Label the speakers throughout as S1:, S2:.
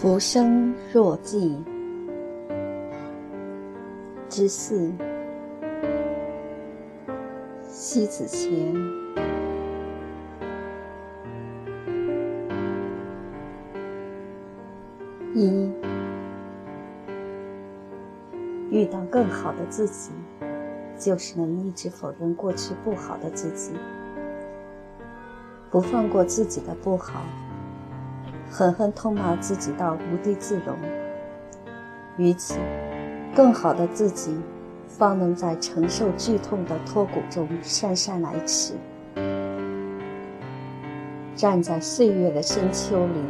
S1: 浮生若寄之四，西子前。一，遇到更好的自己，就是能一直否认过去不好的自己，不放过自己的不好。狠狠痛骂自己到无地自容，于此，更好的自己，方能在承受剧痛的脱骨中姗姗来迟。站在岁月的深秋里，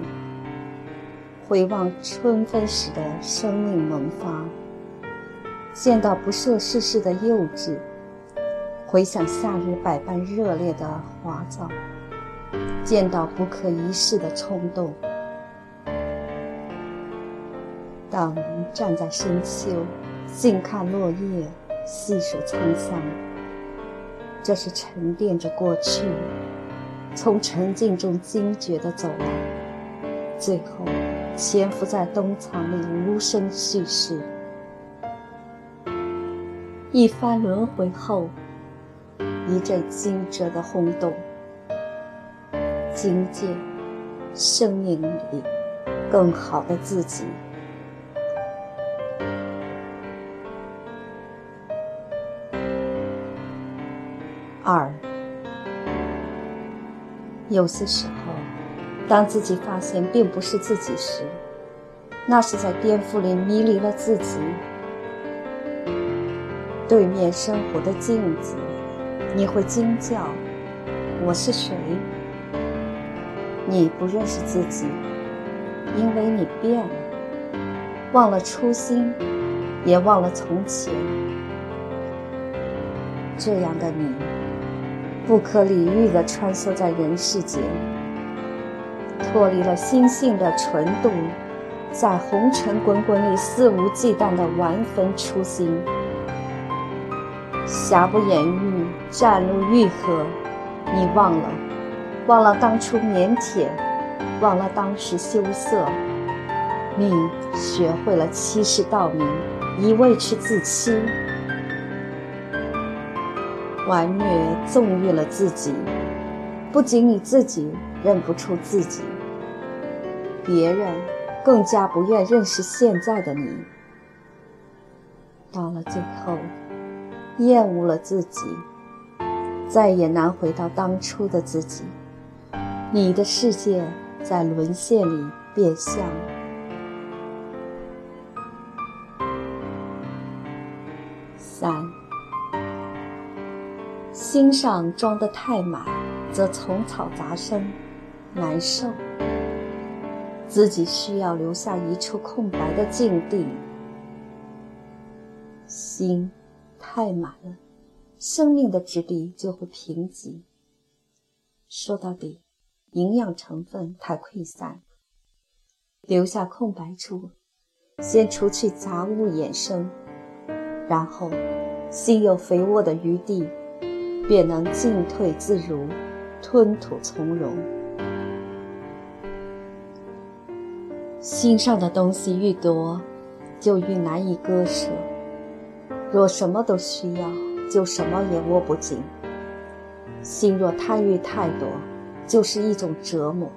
S1: 回望春分时的生命萌发，见到不涉世事的幼稚，回想夏日百般热烈的华藻，见到不可一世的冲动。当站在深秋，静看落叶，细数沧桑，这是沉淀着过去，从沉静中惊觉的走来，最后潜伏在冬藏里无声叙事。一番轮回后，一阵惊蛰的轰动，惊见生命里更好的自己。有些时候，当自己发现并不是自己时，那是在颠覆里迷离了自己。对面生活的镜子，你会惊叫：“我是谁？”你不认识自己，因为你变了，忘了初心，也忘了从前。这样的你。不可理喻地穿梭在人世间，脱离了心性的纯度，在红尘滚滚里肆无忌惮地玩分初心。瑕不掩瑜，展露愈合。你忘了，忘了当初腼腆，忘了当时羞涩。你学会了欺世盗名，一味去自欺。玩虐纵欲了自己，不仅你自己认不出自己，别人更加不愿认识现在的你。到了最后，厌恶了自己，再也难回到当初的自己。你的世界在沦陷里变相。三。心上装得太满，则丛草杂生，难受。自己需要留下一处空白的境地。心太满了，生命的质地就会贫瘠。说到底，营养成分太溃散。留下空白处，先除去杂物衍生，然后心有肥沃的余地。便能进退自如，吞吐从容。心上的东西愈多，就愈难以割舍。若什么都需要，就什么也握不紧。心若贪欲太多，就是一种折磨。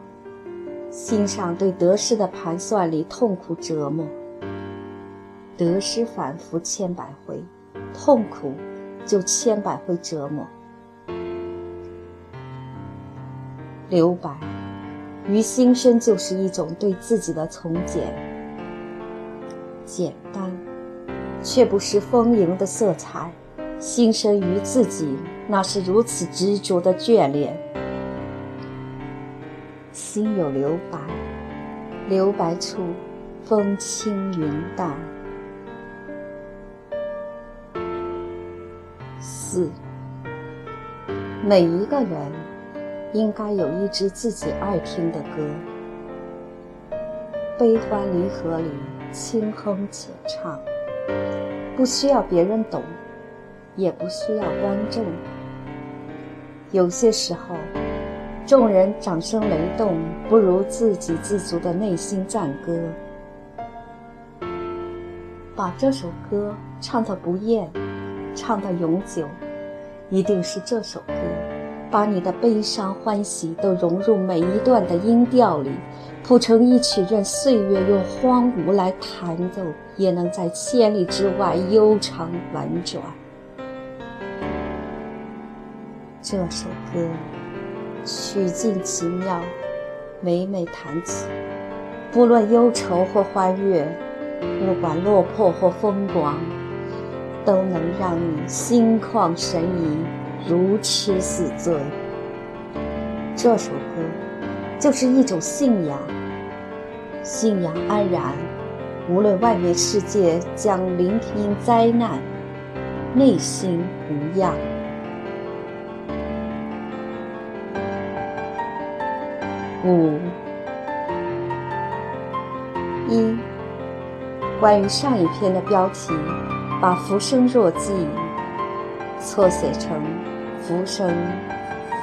S1: 心上对得失的盘算里痛苦折磨，得失反复千百回，痛苦就千百回折磨。留白，于心生就是一种对自己的从简，简单，却不失丰盈的色彩。心生于自己，那是如此执着的眷恋。心有留白，留白处，风轻云淡。四，每一个人。应该有一支自己爱听的歌，悲欢离合里轻哼浅唱，不需要别人懂，也不需要观众。有些时候，众人掌声雷动，不如自给自足的内心赞歌。把这首歌唱到不厌，唱到永久，一定是这首歌。把你的悲伤欢喜都融入每一段的音调里，谱成一曲，任岁月用荒芜来弹奏，也能在千里之外悠长婉转。这首歌曲尽奇妙，每每弹起，不论忧愁或欢悦，不管落魄或风光，都能让你心旷神怡。如痴似醉。这首歌就是一种信仰，信仰安然，无论外面世界将聆听灾难，内心无恙。五一，关于上一篇的标题，把浮生若寄错写成。浮生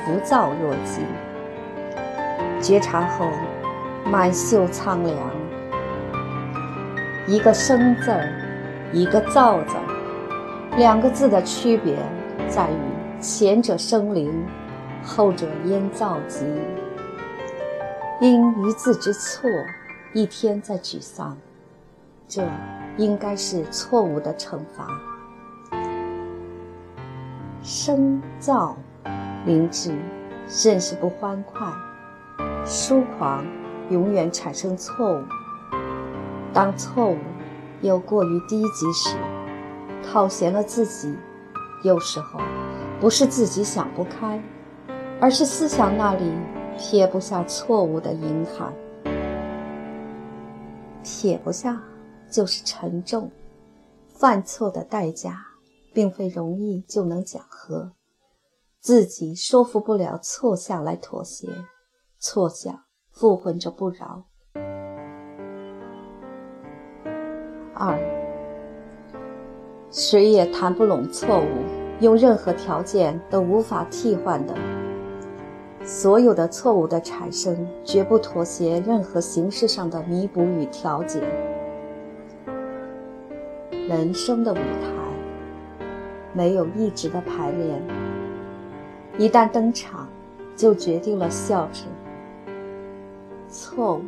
S1: 浮躁若鸡，觉察后满袖苍凉。一个生字儿，一个躁字儿，两个字的区别在于前者生灵，后者烟造极。因一字之错，一天在沮丧，这应该是错误的惩罚。生躁、灵智，甚是不欢快；疏狂，永远产生错误。当错误又过于低级时，套闲了自己。有时候，不是自己想不开，而是思想那里撇不下错误的隐含。撇不下，就是沉重。犯错的代价。并非容易就能讲和，自己说服不了错相来妥协，错相附混着不饶。二，谁也谈不拢错误，用任何条件都无法替换的。所有的错误的产生，绝不妥协任何形式上的弥补与调节。人生的舞台。没有一直的排练，一旦登场，就决定了笑声。错误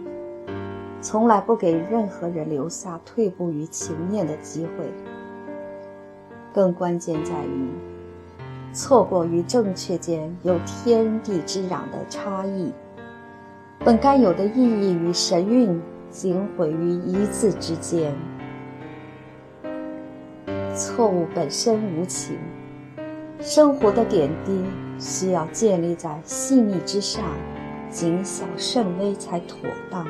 S1: 从来不给任何人留下退步于情面的机会。更关键在于，错过与正确间有天地之壤的差异，本该有的意义与神韵，仅毁于一字之间。错误本身无情，生活的点滴需要建立在细腻之上，谨小慎微才妥当。